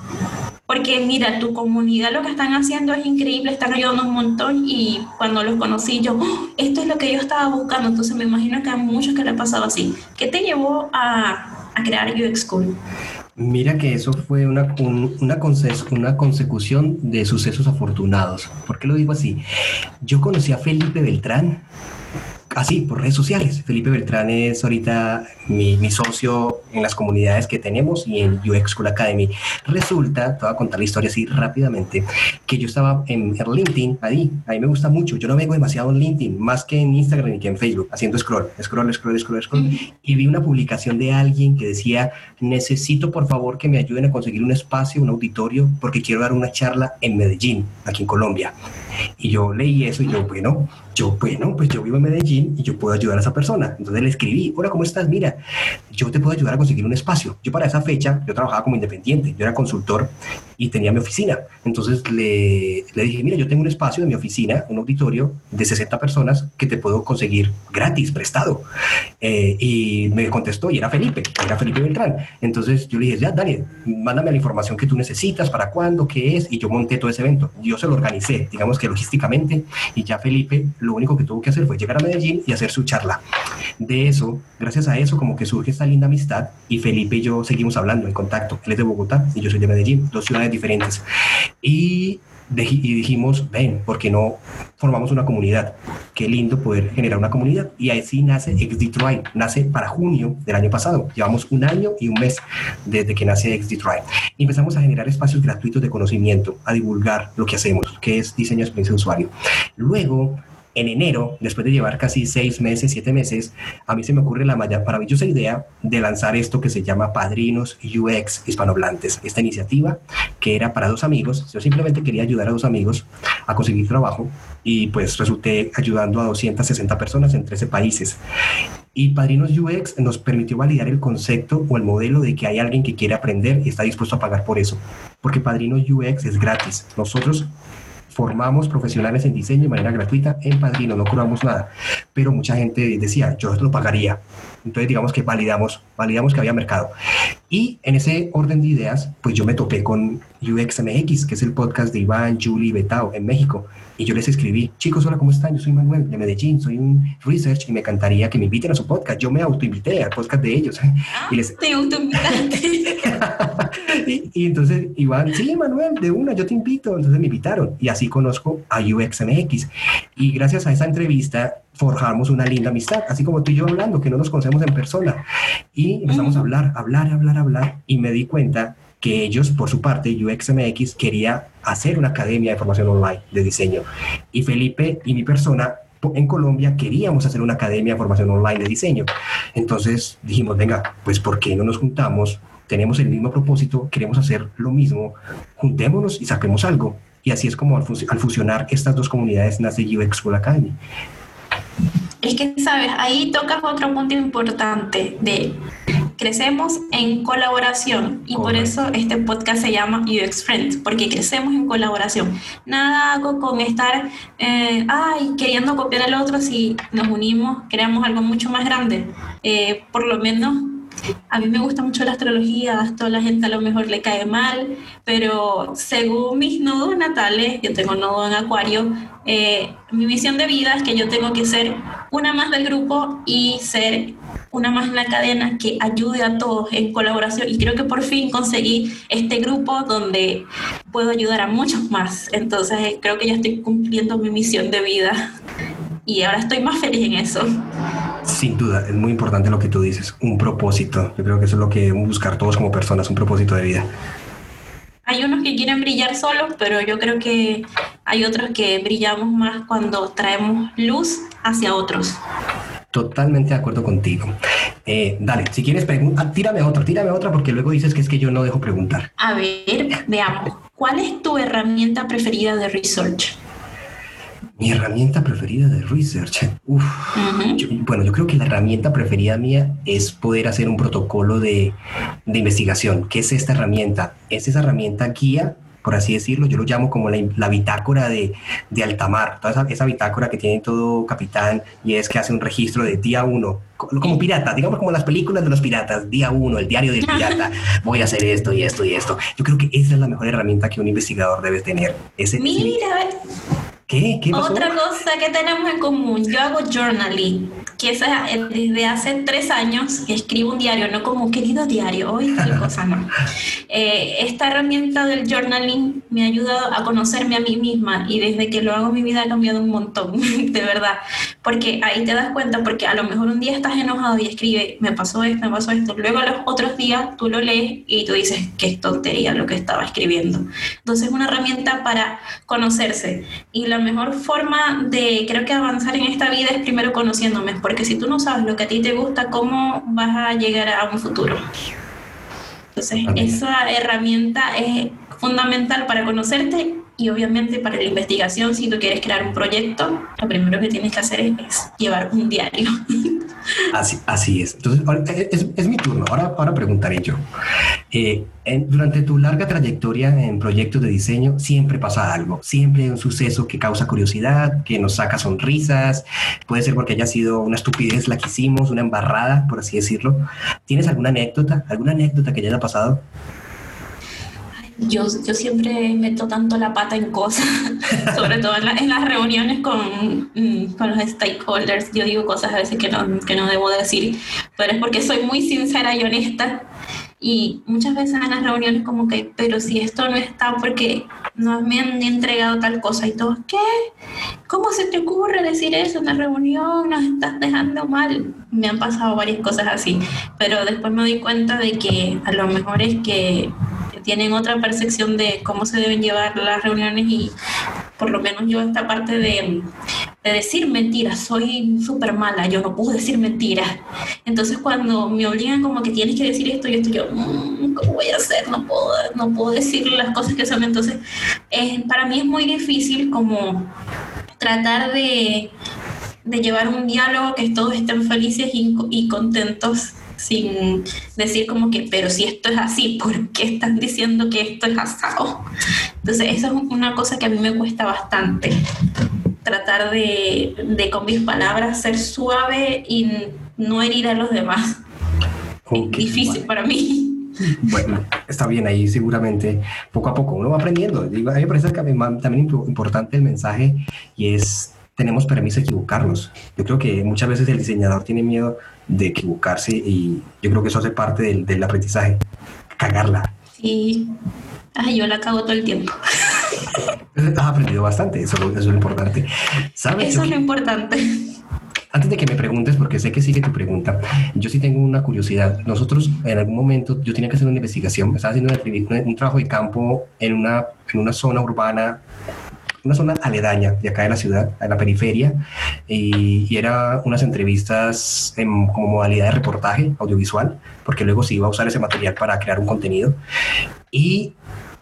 Speaker 2: Porque mira, tu comunidad lo que están haciendo es increíble, están ayudando un montón y cuando los conocí yo, oh, esto es lo que yo estaba buscando, entonces me imagino que a muchos que le ha pasado así. ¿Qué te llevó a, a crear UX School?
Speaker 1: Mira que eso fue una, una, una consecución de sucesos afortunados. ¿Por qué lo digo así? Yo conocí a Felipe Beltrán así, por redes sociales. Felipe Beltrán es ahorita mi, mi, socio en las comunidades que tenemos y en UX School Academy. Resulta, te voy a contar la historia así rápidamente, que yo estaba en, LinkedIn, ahí, ahí me gusta mucho. Yo no vengo demasiado en LinkedIn, más que en Instagram y que en Facebook, haciendo scroll, scroll, scroll, scroll, scroll. Y vi una publicación de alguien que decía, necesito por favor que me ayuden a conseguir un espacio, un auditorio, porque quiero dar una charla en Medellín, aquí en Colombia. Y yo leí eso y yo, bueno, yo, bueno, pues yo vivo en Medellín y yo puedo ayudar a esa persona. Entonces le escribí, hola, ¿cómo estás? Mira, yo te puedo ayudar a conseguir un espacio. Yo para esa fecha, yo trabajaba como independiente, yo era consultor y tenía mi oficina. Entonces le, le dije, mira, yo tengo un espacio en mi oficina, un auditorio de 60 personas que te puedo conseguir gratis, prestado. Eh, y me contestó, y era Felipe, era Felipe Beltrán. Entonces yo le dije, ya, Daniel, mándame la información que tú necesitas, para cuándo, qué es, y yo monté todo ese evento. Yo se lo organicé, digamos que logísticamente, y ya Felipe lo único que tuvo que hacer fue llegar a Medellín y hacer su charla. De eso, gracias a eso, como que surge esta linda amistad y Felipe y yo seguimos hablando en contacto. Él es de Bogotá y yo soy de Medellín, dos ciudades diferentes. Y y dijimos, ven, ¿por qué no formamos una comunidad? Qué lindo poder generar una comunidad. Y así nace Ex Detroit. Nace para junio del año pasado. Llevamos un año y un mes desde que nace Ex Detroit. Y empezamos a generar espacios gratuitos de conocimiento, a divulgar lo que hacemos, que es diseño de experiencia de usuario. Luego en enero, después de llevar casi seis meses, siete meses, a mí se me ocurre la maravillosa idea de lanzar esto que se llama Padrinos UX Hispanohablantes. Esta iniciativa que era para dos amigos, yo simplemente quería ayudar a dos amigos a conseguir trabajo y pues resulté ayudando a 260 personas en 13 países. Y Padrinos UX nos permitió validar el concepto o el modelo de que hay alguien que quiere aprender y está dispuesto a pagar por eso. Porque Padrinos UX es gratis. Nosotros formamos profesionales en diseño de manera gratuita en Padrino, no cobramos nada, pero mucha gente decía, yo lo pagaría. Entonces digamos que validamos, validamos que había mercado. Y en ese orden de ideas, pues yo me topé con UXMX, que es el podcast de Iván, Julie y Betao en México. Y yo les escribí, chicos, hola, ¿cómo están? Yo soy Manuel de Medellín, soy un research y me encantaría que me inviten a su podcast. Yo me autoinvité al podcast de ellos. <laughs>
Speaker 2: y les... Te autoinvitaste. <laughs>
Speaker 1: y, y entonces Iván, sí, Manuel, de una, yo te invito. Entonces me invitaron y así conozco a UXMX. Y gracias a esa entrevista forjamos una linda amistad, así como tú y yo hablando, que no nos conocemos en persona. Y empezamos a hablar, hablar, hablar, hablar. Y me di cuenta que ellos, por su parte, UXMX, quería hacer una academia de formación online de diseño. Y Felipe y mi persona en Colombia queríamos hacer una academia de formación online de diseño. Entonces dijimos, venga, pues ¿por qué no nos juntamos? Tenemos el mismo propósito, queremos hacer lo mismo, juntémonos y saquemos algo. Y así es como al, fusionar estas dos comunidades nace UX School Academy.
Speaker 2: Es que, sabes, ahí tocas otro punto importante de crecemos en colaboración y por eso este podcast se llama UX Friends, porque crecemos en colaboración. Nada hago con estar, eh, ay, queriendo copiar al otro si nos unimos, creamos algo mucho más grande. Eh, por lo menos a mí me gusta mucho la astrología, a toda la gente a lo mejor le cae mal, pero según mis nodos natales, yo tengo nodo en Acuario, eh, mi visión de vida es que yo tengo que ser una más del grupo y ser una más en la cadena que ayude a todos en colaboración. Y creo que por fin conseguí este grupo donde puedo ayudar a muchos más. Entonces creo que ya estoy cumpliendo mi misión de vida y ahora estoy más feliz en eso.
Speaker 1: Sin duda, es muy importante lo que tú dices, un propósito. Yo creo que eso es lo que debemos buscar todos como personas, un propósito de vida.
Speaker 2: Hay unos que quieren brillar solos, pero yo creo que hay otros que brillamos más cuando traemos luz hacia otros.
Speaker 1: Totalmente de acuerdo contigo. Eh, dale, si quieres preguntar, tírame otra, tírame otra porque luego dices que es que yo no dejo preguntar.
Speaker 2: A ver, veamos. ¿Cuál es tu herramienta preferida de research?
Speaker 1: Mi herramienta preferida de research. Uf, bueno, yo creo que la herramienta preferida mía es poder hacer un protocolo de, de investigación. ¿Qué es esta herramienta? Es esa herramienta guía por así decirlo, yo lo llamo como la, bitácora de, de, altamar, toda esa, bitácora que tiene todo capitán y es que hace un registro de día uno, como pirata, digamos como las películas de los piratas, día uno, el diario del pirata, <laughs> voy a hacer esto y esto y esto. Yo creo que esa es la mejor herramienta que un investigador debe tener.
Speaker 2: Ese, Mira,
Speaker 1: ¿Qué? ¿Qué
Speaker 2: Otra cosa que tenemos en común, yo hago journaling. Que esa, desde hace tres años escribo un diario, no como querido diario, hoy tal <laughs> cosa, no. Eh, esta herramienta del journaling me ha ayudado a conocerme a mí misma y desde que lo hago mi vida ha cambiado un montón, <laughs> de verdad, porque ahí te das cuenta, porque a lo mejor un día estás enojado y escribe, me pasó esto, me pasó esto, luego a los otros días tú lo lees y tú dices, qué tontería lo que estaba escribiendo. Entonces es una herramienta para conocerse y la mejor forma de, creo que avanzar en esta vida es primero conociéndome, porque si tú no sabes lo que a ti te gusta, ¿cómo vas a llegar a un futuro? Entonces, esa herramienta es fundamental para conocerte y obviamente para la investigación, si tú quieres crear un proyecto, lo primero que tienes que hacer es, llevar un diario. <laughs>
Speaker 1: Así, así es. Entonces, eh, es, es, mi turno. Ahora, ahora preguntaré yo. Eh, durante tu larga trayectoria en proyectos de diseño, siempre pasa algo. Siempre hay un suceso que causa curiosidad, que nos saca sonrisas. Puede ser porque haya sido una estupidez la que hicimos, una embarrada, por así decirlo. ¿Tienes alguna anécdota? ¿Alguna anécdota que haya pasado?
Speaker 2: Yo, yo siempre meto tanto la pata en cosas, <laughs> sobre todo en, las reuniones con, mm, con, los stakeholders. Yo digo cosas a veces que no, que no debo decir, pero es porque soy muy sincera y honesta. Y muchas veces en las reuniones como que, pero si esto no está porque no me han entregado tal cosa y todo, ¿qué? ¿Cómo se te ocurre decir eso en la reunión? Nos estás dejando mal. Me han pasado varias cosas así, pero después me doy cuenta de que a lo mejor es que tienen otra percepción de cómo se deben llevar las reuniones y por lo menos yo esta parte de, decir mentiras, soy súper mala, yo no puedo decir mentiras. Entonces cuando me obligan como que tienes que decir esto, yo estoy yo, mm, ¿cómo voy a hacer? No puedo, no puedo decir las cosas que son. Entonces para mí es muy difícil como tratar de, de llevar un diálogo que todos estén felices y, y contentos sin decir como que, pero si esto es así, ¿por qué están diciendo que esto es asado? Entonces, eso es una cosa que a mí me cuesta bastante. Tratar de, de con mis palabras ser suave y no herir a los demás. es difícil para mí.
Speaker 1: Bueno, está bien ahí seguramente poco a poco uno va aprendiendo. Digo, a mí me parece que también importante el mensaje y es tenemos permiso de equivocarnos. Yo creo que muchas veces el diseñador tiene miedo de equivocarse y yo creo que eso hace parte del, del aprendizaje, cagarla.
Speaker 2: Sí, Ay, yo la cago todo el tiempo. <laughs>
Speaker 1: Has aprendido bastante, eso, eso es lo importante.
Speaker 2: ¿Sabes? Eso es lo importante.
Speaker 1: Antes de que me preguntes, porque sé que sigue tu pregunta, yo sí tengo una curiosidad. Nosotros, en algún momento, yo tenía que hacer una investigación, estaba haciendo un trabajo de campo en una, en una zona urbana una zona aledaña de acá de la ciudad, en la periferia, y, y era unas entrevistas en, como modalidad de reportaje audiovisual, porque luego se iba a usar ese material para crear un contenido. Y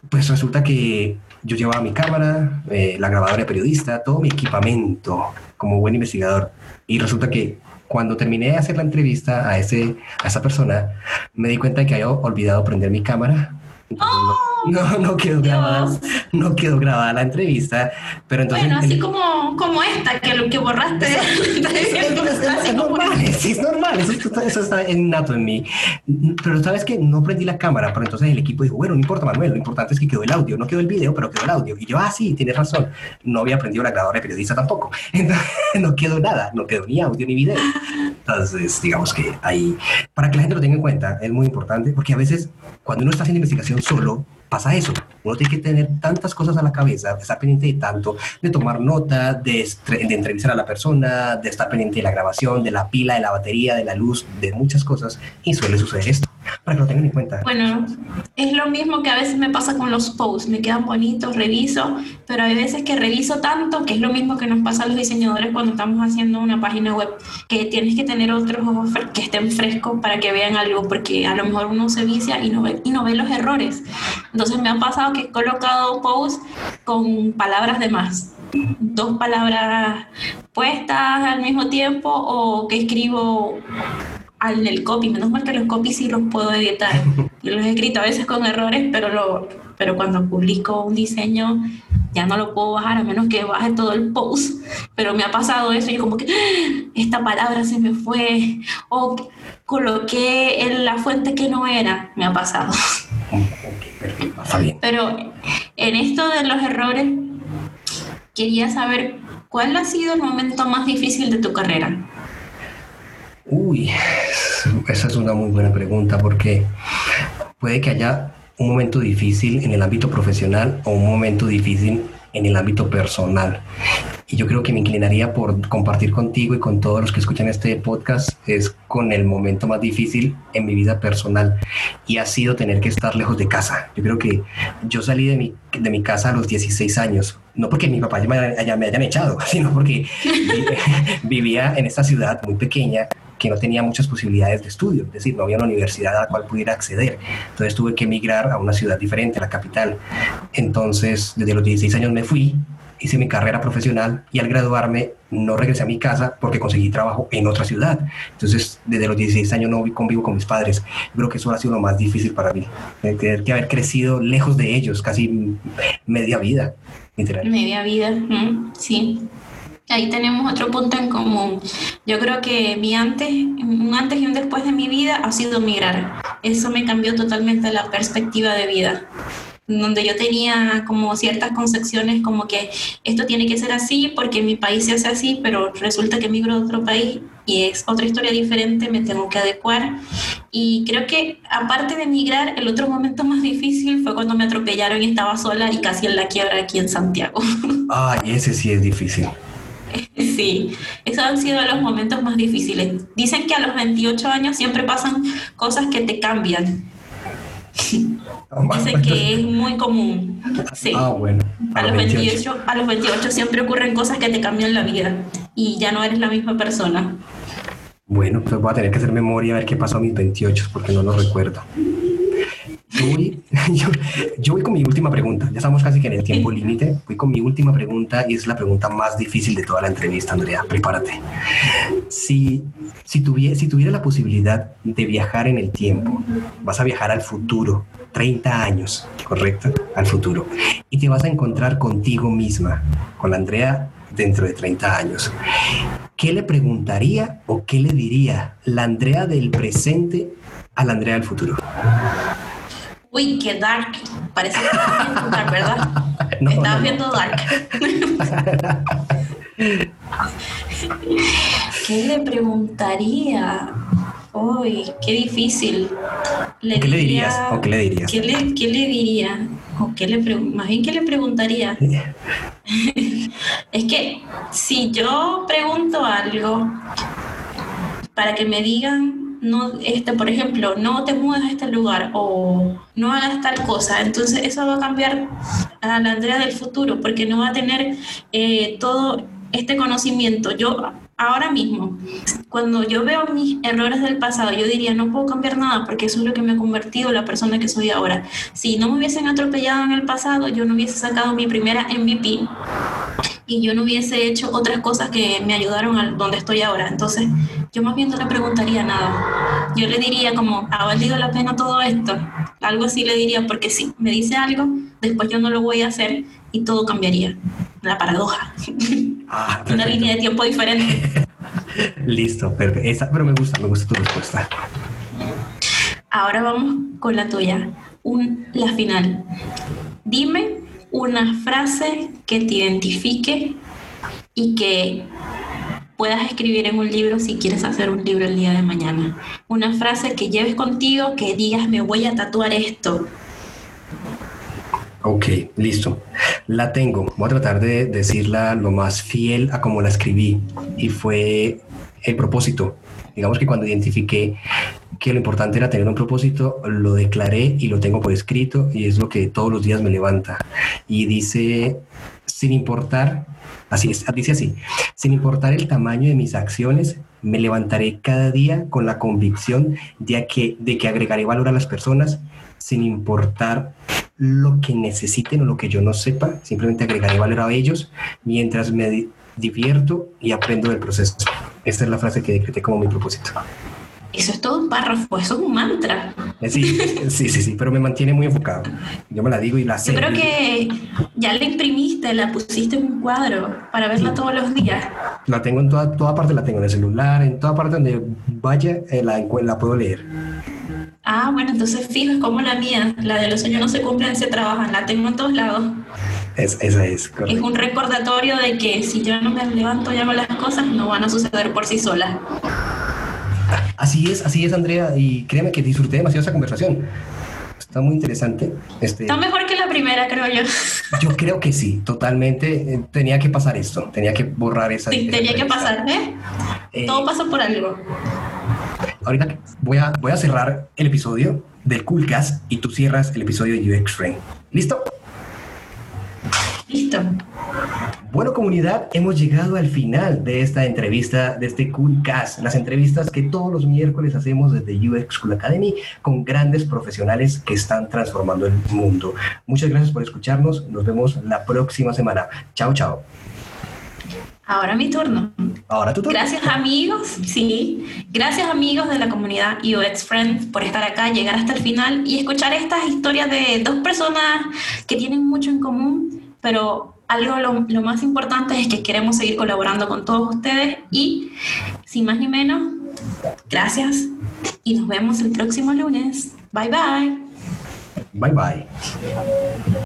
Speaker 1: pues resulta que yo llevaba mi cámara, eh, la grabadora periodista, todo mi equipamiento como buen investigador. Y resulta que cuando terminé de hacer la entrevista a, ese, a esa persona, me di cuenta de que había olvidado prender mi cámara ¡Oh! No, no quedó grabada, no quedó grabada la entrevista, pero entonces...
Speaker 2: Bueno, así como, como esta, que lo que borraste. <laughs>
Speaker 1: es, normal, es normal, eso, está innato en mí. Pero sabes que no prendí la cámara, pero entonces el equipo dijo, bueno, no importa Manuel, lo importante es que quedó el audio, no quedó el video, pero quedó el audio. Y yo, ah, sí, tienes razón, no había aprendido la grabadora de periodista tampoco. <laughs> Entonces, no quedó nada, no quedó ni audio ni video. Entonces, digamos que ahí, para que la gente lo tenga en cuenta, es muy importante, porque a veces cuando uno está haciendo investigación solo, pasa eso. Uno tiene que tener tantas cosas a la cabeza, estar pendiente de tanto, de tomar nota, de, de, entrevistar a la persona, de estar pendiente de la grabación, de la pila, de la batería, de la luz, de muchas cosas, y suele suceder esto para que lo tengan en cuenta.
Speaker 2: Bueno, es lo mismo que a veces me pasa con los posts, me quedan bonitos, reviso, pero hay veces que reviso tanto, que es lo mismo que nos pasa a los diseñadores cuando estamos haciendo una página web, que tienes que tener otros que estén frescos para que vean algo, porque a lo mejor uno se vicia y no ve, y no ve los errores. Entonces me ha pasado que he colocado posts con palabras de más dos palabras puestas al mismo tiempo o que escribo en el copy. Menos mal que los copies sí los puedo editar. <laughs> Yo los he escrito a veces con errores, pero, lo, pero cuando publico un diseño ya no lo puedo bajar a menos que baje todo el post. Pero me ha pasado eso y como que ¡Ah! esta palabra se me fue o coloqué en la fuente que no era. Me ha pasado. Pero en esto de los errores, quería saber cuál ha sido el momento más difícil de tu carrera.
Speaker 1: Uy, esa es una muy buena pregunta porque puede que haya un momento difícil en el ámbito profesional o un momento difícil en el ámbito personal. Y yo creo que me inclinaría por compartir contigo y con todos los que escuchan este podcast es con el momento más difícil en mi vida personal y ha sido tener que estar lejos de casa. Yo creo que yo salí de mi, de mi casa a los 16 años, no porque mi papá me, me hayan echado, <laughs> sino porque <laughs> vivía en esta ciudad muy pequeña que no tenía muchas posibilidades de estudio, es decir, no había una universidad a la cual pudiera acceder. Entonces tuve que emigrar a una ciudad diferente, a la capital. Entonces, desde los 16 años me fui hice mi carrera profesional y al graduarme no regresé a mi casa porque conseguí trabajo en otra ciudad. Entonces, desde los 16 años no convivo con mis padres. Creo que eso ha sido lo más difícil para mí, tener que haber crecido lejos de ellos, casi media vida,
Speaker 2: literal. Media vida, sí. Ahí tenemos otro punto en común. Yo creo que mi antes, un antes y un después de mi vida ha sido migrar. Eso me cambió totalmente la perspectiva de vida donde yo tenía como ciertas concepciones como que esto tiene que ser así porque mi país se hace así, pero resulta que migro a otro país y es otra historia diferente, me tengo que adecuar. Y creo que aparte de migrar, el otro momento más difícil fue cuando me atropellaron y estaba sola y casi en la quiebra aquí en Santiago. <laughs>
Speaker 1: Ay, ese sí es difícil.
Speaker 2: Sí, esos han sido los momentos más difíciles. Dicen que a los 28 años siempre pasan cosas que te cambian Dice que es muy común. Sí.
Speaker 1: Ah, bueno.
Speaker 2: A, los 28. a los 28 siempre ocurren cosas que te cambian la vida y ya no eres la misma persona.
Speaker 1: Bueno, pues voy a tener que hacer memoria a ver qué pasó a mis 28 porque no lo recuerdo. <laughs> Yo voy, con mi última pregunta. Ya estamos casi que en el tiempo límite. Voy con mi última pregunta y es la pregunta más difícil de toda la entrevista, Andrea. Prepárate. Si, si, tuviera, si tuviera la posibilidad de viajar en el tiempo, vas a viajar al futuro, 30 años, ¿correcto? Al futuro. Y te vas a encontrar contigo misma, con la Andrea dentro de 30 años. ¿Qué le preguntaría o qué le diría la Andrea del presente a la Andrea del futuro?
Speaker 2: Uy, qué dark. Parece que estás <laughs> viendo dark, ¿verdad? No, Estabas viendo dark. ¿Qué le preguntaría? Uy, qué difícil.
Speaker 1: ¿Qué le dirías? ¿O qué le dirías?
Speaker 2: ¿Qué le, qué le diría? ¿O qué le más bien, ¿qué le preguntaría? <laughs> es que si yo pregunto algo para que me digan no, este, por ejemplo, no te mudes a este lugar o no hagas tal cosa. Entonces eso va a cambiar a la Andrea del futuro porque no va a tener eh, todo este conocimiento. Yo ahora mismo, cuando yo veo mis errores del pasado, yo diría, no puedo cambiar nada porque eso es lo que me ha convertido la persona que soy ahora. Si no me hubiesen atropellado en el pasado, yo no hubiese sacado mi primera MVP y yo no hubiese hecho otras cosas que me ayudaron a donde estoy ahora. Entonces, yo más bien no le preguntaría nada. Yo le diría como, ¿ha valido la pena todo esto? Algo así le diría, porque si me dice algo, después yo no lo voy a hacer y todo cambiaría. La paradoja. Ah, <laughs> Una línea de tiempo diferente. <laughs>
Speaker 1: Listo, perfecto. pero me gusta, me gusta tu respuesta.
Speaker 2: Ahora vamos con la tuya. Un, la final. Dime una frase que te identifique y que puedas escribir en un libro si quieres hacer un libro el día de mañana. Una frase que lleves contigo, que digas, me voy a tatuar esto.
Speaker 1: Ok, listo. La tengo. Voy a tratar de decirla lo más fiel a como la escribí. Y fue el propósito. Digamos que cuando identifiqué que lo importante era tener un propósito, lo declaré y lo tengo por escrito y es lo que todos los días me levanta. Y dice, sin importar, así es, dice así, sin importar el tamaño de mis acciones, me levantaré cada día con la convicción de que, de que agregaré valor a las personas sin importar lo que necesiten o lo que yo no sepa, simplemente agregaré valor a ellos mientras me divierto y aprendo del proceso. Esta es la frase que decreté como mi propósito.
Speaker 2: Eso es todo un párrafo, eso es un mantra.
Speaker 1: Eh, sí, <laughs> sí, sí, sí, pero me mantiene muy enfocado. Yo me la digo y la sé.
Speaker 2: Yo creo que ya la imprimiste, la pusiste en un cuadro para verla todos los días.
Speaker 1: La tengo en toda, toda parte, la tengo en el celular, en toda parte donde vaya, eh, la, la puedo leer.
Speaker 2: Ah, bueno, entonces fijo, es como la mía, la de los sueños no se cumplen, se trabajan, la tengo en todos lados.
Speaker 1: Es, esa es,
Speaker 2: Es un recordatorio de que si yo no me levanto y hago las cosas, no van a suceder por sí solas.
Speaker 1: Así es, así es, Andrea, y créeme que disfruté demasiado esa conversación. Está muy interesante. Este,
Speaker 2: Está mejor que la primera, creo yo. <laughs>
Speaker 1: Yo creo que sí, totalmente. Eh, tenía que pasar esto, tenía que borrar esa.
Speaker 2: Sí,
Speaker 1: esa
Speaker 2: tenía que pasar, ¿eh?
Speaker 1: Eh,
Speaker 2: Todo pasa por algo.
Speaker 1: Ahorita voy a, voy a cerrar el episodio del Coolcast y tú cierras el episodio de UX Frame. ¿Listo?
Speaker 2: Listo.
Speaker 1: Bueno, comunidad, hemos llegado al final de esta entrevista, de este Coolcast, las entrevistas que todos los miércoles hacemos desde UX School Academy con grandes profesionales que están transformando el mundo. Muchas gracias por escucharnos. Nos vemos la próxima semana. Chao, chao.
Speaker 2: Ahora mi turno.
Speaker 1: Ahora tú.
Speaker 2: Gracias amigos, sí. Gracias amigos de la comunidad UX Friends por estar acá, llegar hasta el final y escuchar estas historias de dos personas que tienen mucho en común, pero algo lo, lo más importante es que queremos seguir colaborando con todos ustedes y sin más ni menos, gracias y nos vemos el próximo lunes. Bye bye.
Speaker 1: Bye, bye.